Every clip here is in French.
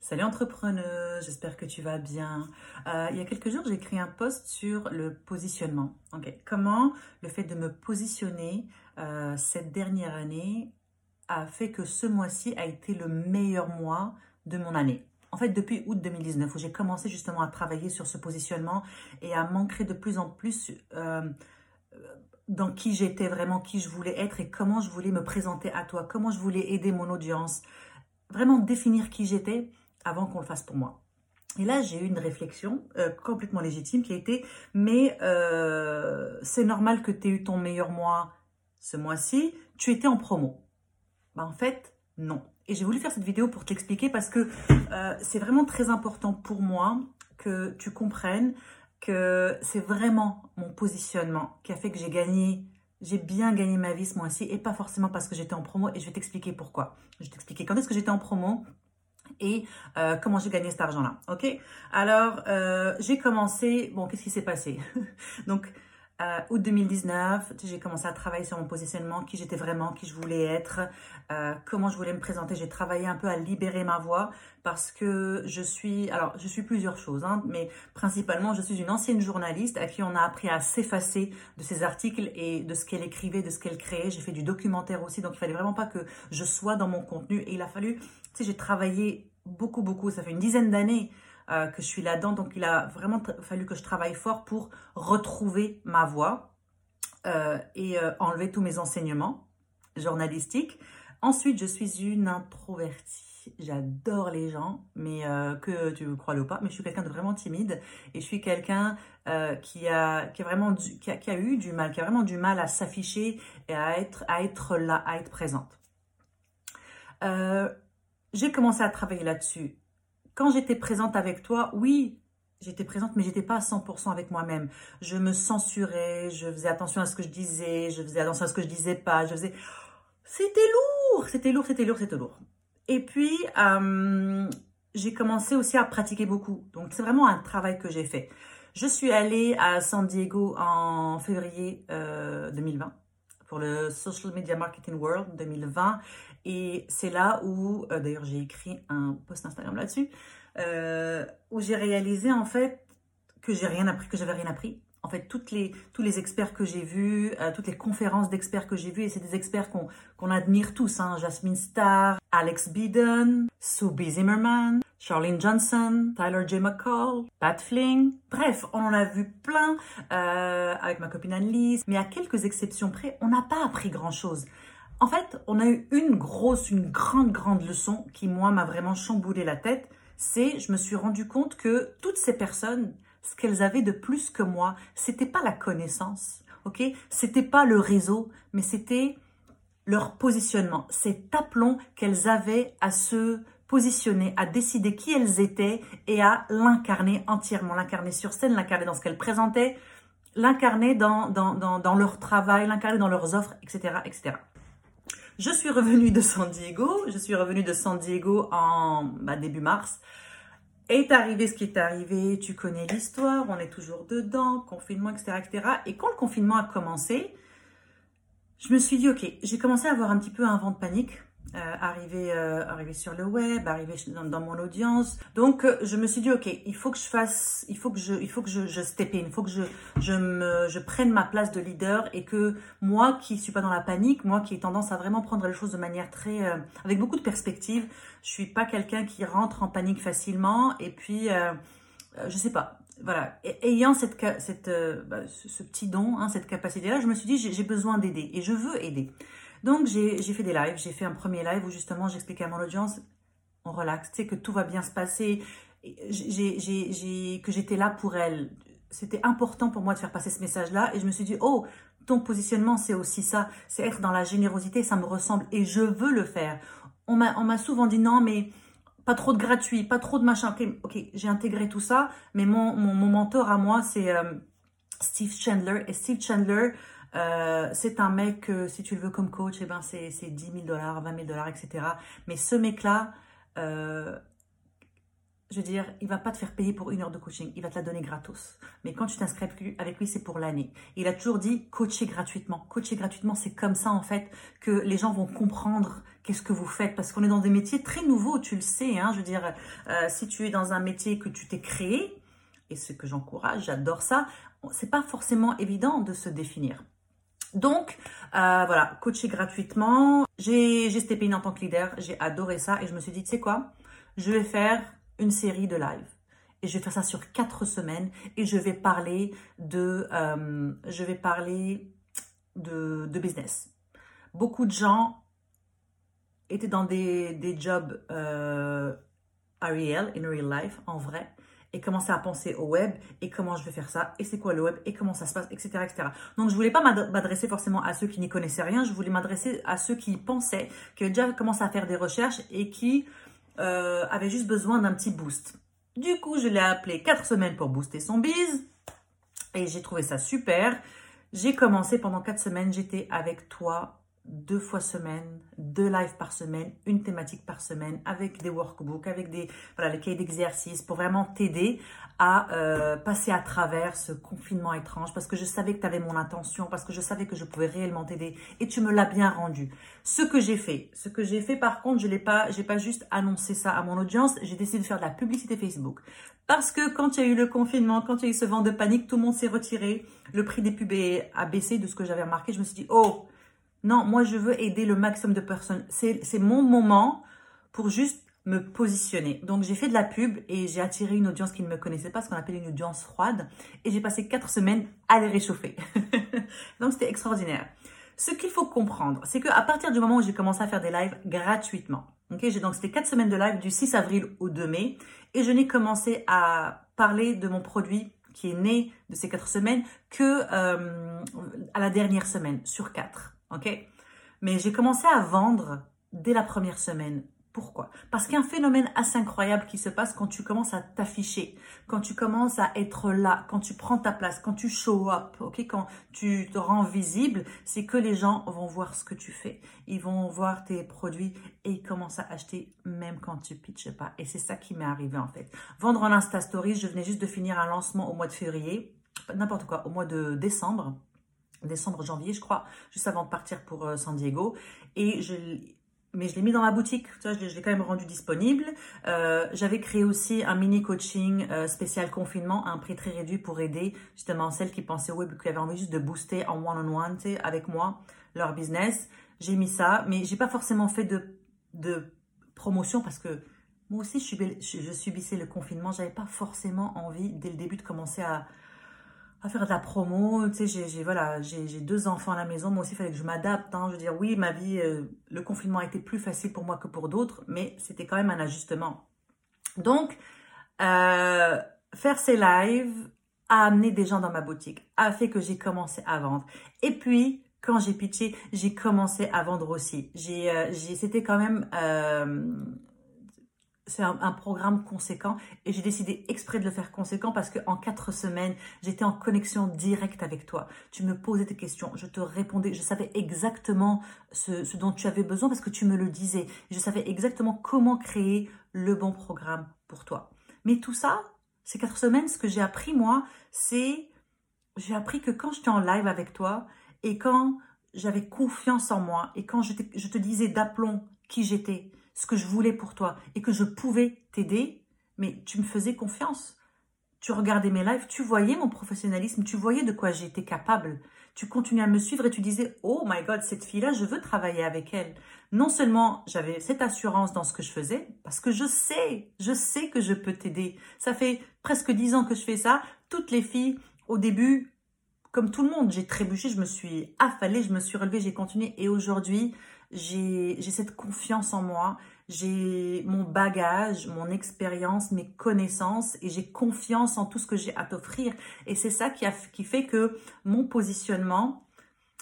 Salut entrepreneuse, j'espère que tu vas bien. Euh, il y a quelques jours, j'ai écrit un post sur le positionnement. Comment le fait de me positionner euh, cette dernière année a fait que ce mois-ci a été le meilleur mois de mon année. En fait, depuis août 2019, où j'ai commencé justement à travailler sur ce positionnement et à m'ancrer de plus en plus euh, dans qui j'étais vraiment, qui je voulais être et comment je voulais me présenter à toi, comment je voulais aider mon audience, vraiment définir qui j'étais avant qu'on le fasse pour moi. Et là, j'ai eu une réflexion euh, complètement légitime qui a été, mais euh, c'est normal que tu aies eu ton meilleur mois ce mois-ci, tu étais en promo. Bah, en fait, non. Et j'ai voulu faire cette vidéo pour t'expliquer parce que euh, c'est vraiment très important pour moi que tu comprennes que c'est vraiment mon positionnement qui a fait que j'ai gagné, j'ai bien gagné ma vie ce mois-ci et pas forcément parce que j'étais en promo et je vais t'expliquer pourquoi. Je vais t'expliquer quand est-ce que j'étais en promo et euh, comment j'ai gagné cet argent-là. Ok? Alors, euh, j'ai commencé, bon, qu'est-ce qui s'est passé? Donc, euh, août 2019, j'ai commencé à travailler sur mon positionnement, qui j'étais vraiment, qui je voulais être, euh, comment je voulais me présenter. J'ai travaillé un peu à libérer ma voix parce que je suis, plusieurs choses, hein, mais principalement je suis une ancienne journaliste à qui on a appris à s'effacer de ses articles et de ce qu'elle écrivait, de ce qu'elle créait. J'ai fait du documentaire aussi, donc il fallait vraiment pas que je sois dans mon contenu. Et il a fallu, tu sais, j'ai travaillé beaucoup, beaucoup. Ça fait une dizaine d'années euh, que je suis là-dedans. Donc, il a vraiment fallu que je travaille fort pour retrouver ma voix euh, et euh, enlever tous mes enseignements journalistiques. Ensuite, je suis une introvertie. J'adore les gens, mais que tu crois le ou pas, mais je suis quelqu'un de vraiment timide et je suis quelqu'un qui a qui a vraiment qui, a, eu du mal, qui a vraiment du mal à s'afficher et à être à être là, à être présente. j'ai commencé à travailler là-dessus quand j'étais présente avec toi, oui, j'étais présente, mais j'étais pas à 100% avec moi-même. Je me censurais, je faisais attention à ce que je disais, je faisais attention à ce que je disais pas, je faisais... C'était lourd, c'était lourd, c'était lourd, c'était lourd. Et puis, euh, j'ai commencé aussi à pratiquer beaucoup. Donc, c'est vraiment un travail que j'ai fait. Je suis allée à San Diego en février 2020 euh, pour le Social Media Marketing World 2020. Et c'est là où, euh, d'ailleurs j'ai écrit un post Instagram là-dessus, euh, où j'ai réalisé en fait que j'ai rien appris, que j'avais rien appris. En fait, toutes les, tous les experts que j'ai vus, euh, toutes les conférences d'experts que j'ai vus, et c'est des experts qu'on admire tous, hein, Jasmine Starr, Alex Beedon, Sue B. Zimmerman, Charlene Johnson, Tyler J. McCall, Pat Fling. Bref, on en a vu plein avec ma copine Annelise, mais à quelques exceptions près, on n'a pas appris grand-chose. En fait, on a eu une grosse, une grande, grande leçon qui, moi, m'a vraiment chamboulé la tête. C'est, je me suis rendu compte que toutes ces personnes, ce qu'elles avaient de plus que moi, c'était pas la connaissance, ok? C'était pas le réseau, mais c'était leur positionnement, cet aplomb qu'elles avaient à se positionner, à décider qui elles étaient et à l'incarner entièrement, l'incarner sur scène, l'incarner dans ce qu'elles présentaient, l'incarner dans, dans, dans, leur travail, l'incarner dans leurs offres, etc., etc. Je suis revenue de San Diego. Je suis revenue de San Diego en bah, début mars. Est arrivé ce qui est arrivé, tu connais l'histoire, on est toujours dedans, confinement, etc., etc. Et quand le confinement a commencé, je me suis dit, ok, j'ai commencé à avoir un petit peu un vent de panique euh, arriver, euh, arriver sur le web, arriver dans, mon audience. Donc, euh, je me suis dit, ok, il faut que je fasse, il faut que je, il faut que je step in, il faut que je, je me, je prenne ma place de leader et que moi, qui suis pas dans la panique, moi qui ai tendance à vraiment prendre les choses de manière très, avec beaucoup de perspective, je suis pas quelqu'un qui rentre en panique facilement et puis, je sais pas, voilà, ayant cette, cette, bah, ce, petit don, hein, cette capacité-là, je me suis dit, j'ai besoin d'aider et je veux aider. Donc, j'ai fait des lives. J'ai fait un premier live où justement, j'expliquais à mon audience, on relaxe, tu sais, que tout va bien se passer, que j'étais là pour elle. C'était important pour moi de faire passer ce message-là. Et je me suis dit, oh, ton positionnement, c'est aussi ça. C'est être dans la générosité, ça me ressemble. Et je veux le faire. On m'a souvent dit, non, mais pas trop de gratuit, pas trop de machin. Ok, j'ai intégré tout ça. Mais mon, mon, mentor à moi, c'est euh, Steve Chandler. Et Steve Chandler, euh, c'est un mec, si tu le veux comme coach, eh ben c'est 10 000 dollars, 20 000 dollars, etc. Mais ce mec-là, euh, je veux dire, il va pas te faire payer pour une heure de coaching, il va te la donner gratos. Mais quand tu t'inscris avec lui, c'est pour l'année. Il a toujours dit coacher gratuitement. Coacher gratuitement, c'est comme ça en fait que les gens vont comprendre qu'est-ce que vous faites parce qu'on est dans des métiers très nouveaux, tu le sais. Hein, je veux dire, euh, si tu es dans un métier que tu t'es créé, et ce que j'encourage, j'adore ça, c'est pas forcément évident de se définir. Donc, euh, voilà, coacher gratuitement. J'ai steppé in en tant que leader, j'ai adoré ça et je me suis dit, tu sais quoi, je vais faire une série de live. Et je vais faire ça sur quatre semaines et je vais parler de, euh, je vais parler de, de, business. Beaucoup de gens étaient dans des, des jobs euh, in real life, en vrai, et commençaient à penser au web et comment je vais faire ça et c'est quoi le web et comment ça se passe, etc. etc. Donc je voulais pas m'adresser forcément à ceux qui n'y connaissaient rien, je voulais m'adresser à ceux qui pensaient, qui avaient déjà commencé à faire des recherches et qui euh, avait juste besoin d'un petit boost. Du coup, je l'ai appelé 4 semaines pour booster son bise. Et j'ai trouvé ça super. J'ai commencé pendant 4 semaines, j'étais avec toi deux fois semaine, deux lives par semaine, une thématique par semaine, avec des workbooks, avec des voilà les cahiers d'exercice pour vraiment t'aider à euh, passer à travers ce confinement étrange parce que je savais que tu avais mon intention, parce que je savais que je pouvais réellement t'aider et tu me l'as bien rendu. Ce que j'ai fait, ce que j'ai fait par contre, je l'ai pas, pas juste annoncé ça à mon audience, j'ai décidé de faire de la publicité Facebook. Parce que quand il y a eu le confinement, quand il y a eu ce vent de panique, tout le monde s'est retiré, le prix des pubs a baissé de ce que j'avais remarqué, je me suis dit, oh, non, moi, je veux aider le maximum de personnes. C'est mon moment pour juste me positionner. Donc, j'ai fait de la pub et j'ai attiré une audience qui ne me connaissait pas, ce qu'on appelle une audience froide. Et j'ai passé quatre semaines à les réchauffer. Donc, c'était extraordinaire. Ce qu'il faut comprendre, c'est qu'à partir du moment où j'ai commencé à faire des lives gratuitement, ok, donc c'était quatre semaines de live du 6 avril au 2 mai, et je n'ai commencé à parler de mon produit qui est né de ces quatre semaines que euh, à la dernière semaine sur quatre ok? Mais j'ai commencé à vendre dès la première semaine. Pourquoi? Parce qu'il y a un phénomène assez incroyable qui se passe quand tu commences à t'afficher, quand tu commences à être là, quand tu prends ta place, quand tu show up, ok? Quand tu te rends visible, c'est que les gens vont voir ce que tu fais. Ils vont voir tes produits et ils commencent à acheter même quand tu pitches pas. Et c'est ça qui m'est arrivé en fait. Vendre en Insta Stories, je venais juste de finir un lancement au mois de février, n'importe quoi, au mois de décembre décembre, janvier, je crois, juste avant de partir pour euh, San Diego. Et je, mais je l'ai mis dans ma boutique, tu vois, je l'ai quand même rendu disponible. Euh, J'avais créé aussi un mini coaching euh, spécial confinement à un prix très réduit pour aider justement celles qui pensaient web, qui avaient envie juste de booster en one-on-one, avec moi, leur business. J'ai mis ça, mais j'ai pas forcément fait de, de promotion parce que moi aussi, je subissais le confinement. J'avais pas forcément envie, dès le début, de commencer à, à faire de la promo. Tu sais, j'ai voilà, j'ai deux enfants à la maison. Moi aussi, il fallait que je m'adapte. Hein. Je veux dire, oui, ma vie, euh, le confinement a été plus facile pour moi que pour d'autres, mais c'était quand même un ajustement. Donc, euh, faire ces lives a amené des gens dans ma boutique, a fait que j'ai commencé à vendre. Et puis, quand j'ai pitché, j'ai commencé à vendre aussi. J'ai, euh, c'était quand même c'est un, programme conséquent et j'ai décidé exprès de le faire conséquent parce qu'en quatre semaines, j'étais en connexion directe avec toi. Tu me posais tes questions, je te répondais, je savais exactement ce, dont tu avais besoin parce que tu me le disais. Je savais exactement comment créer le bon programme pour toi. Mais tout ça, ces quatre semaines, ce que j'ai appris moi, c'est j'ai appris que quand j'étais en live avec toi et quand j'avais confiance en moi et quand je, je te disais d'aplomb qui j'étais, ce que je voulais pour toi et que je pouvais t'aider, mais tu me faisais confiance. Tu regardais mes lives, tu voyais mon professionnalisme, tu voyais de quoi j'étais capable. Tu continuais à me suivre et tu disais, oh my god, cette fille-là, je veux travailler avec elle. Non seulement j'avais cette assurance dans ce que je faisais, parce que je sais, je sais que je peux t'aider. Ça fait presque dix ans que je fais ça. Toutes les filles, au début, comme tout le monde, j'ai trébuché, je me suis affalée, je me suis relevée, j'ai continué. Et aujourd'hui, j'ai cette confiance en moi, j'ai mon bagage, mon expérience, mes connaissances et j'ai confiance en tout ce que j'ai à t'offrir. Et c'est ça qui, fait que mon positionnement,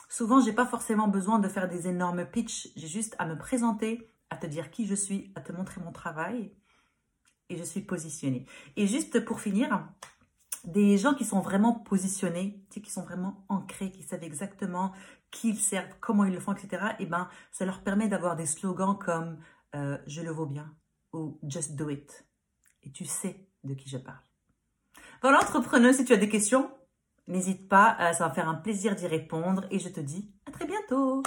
souvent, j'ai pas forcément besoin de faire des énormes pitchs. J'ai juste à me présenter, à te dire qui je suis, à te montrer mon travail et je suis positionnée. Et juste pour finir, des gens qui sont vraiment positionnés, qui sont vraiment ancrés, qui savent exactement qui ils servent, comment ils le font, etc., et ben, ça leur permet d'avoir des slogans comme euh, Je le vaux bien » ou « Just do it ». Et tu sais de qui je parle. Voilà, entrepreneuse, si tu as des questions, n'hésite pas, euh, ça va faire un plaisir d'y répondre. Et je te dis à très bientôt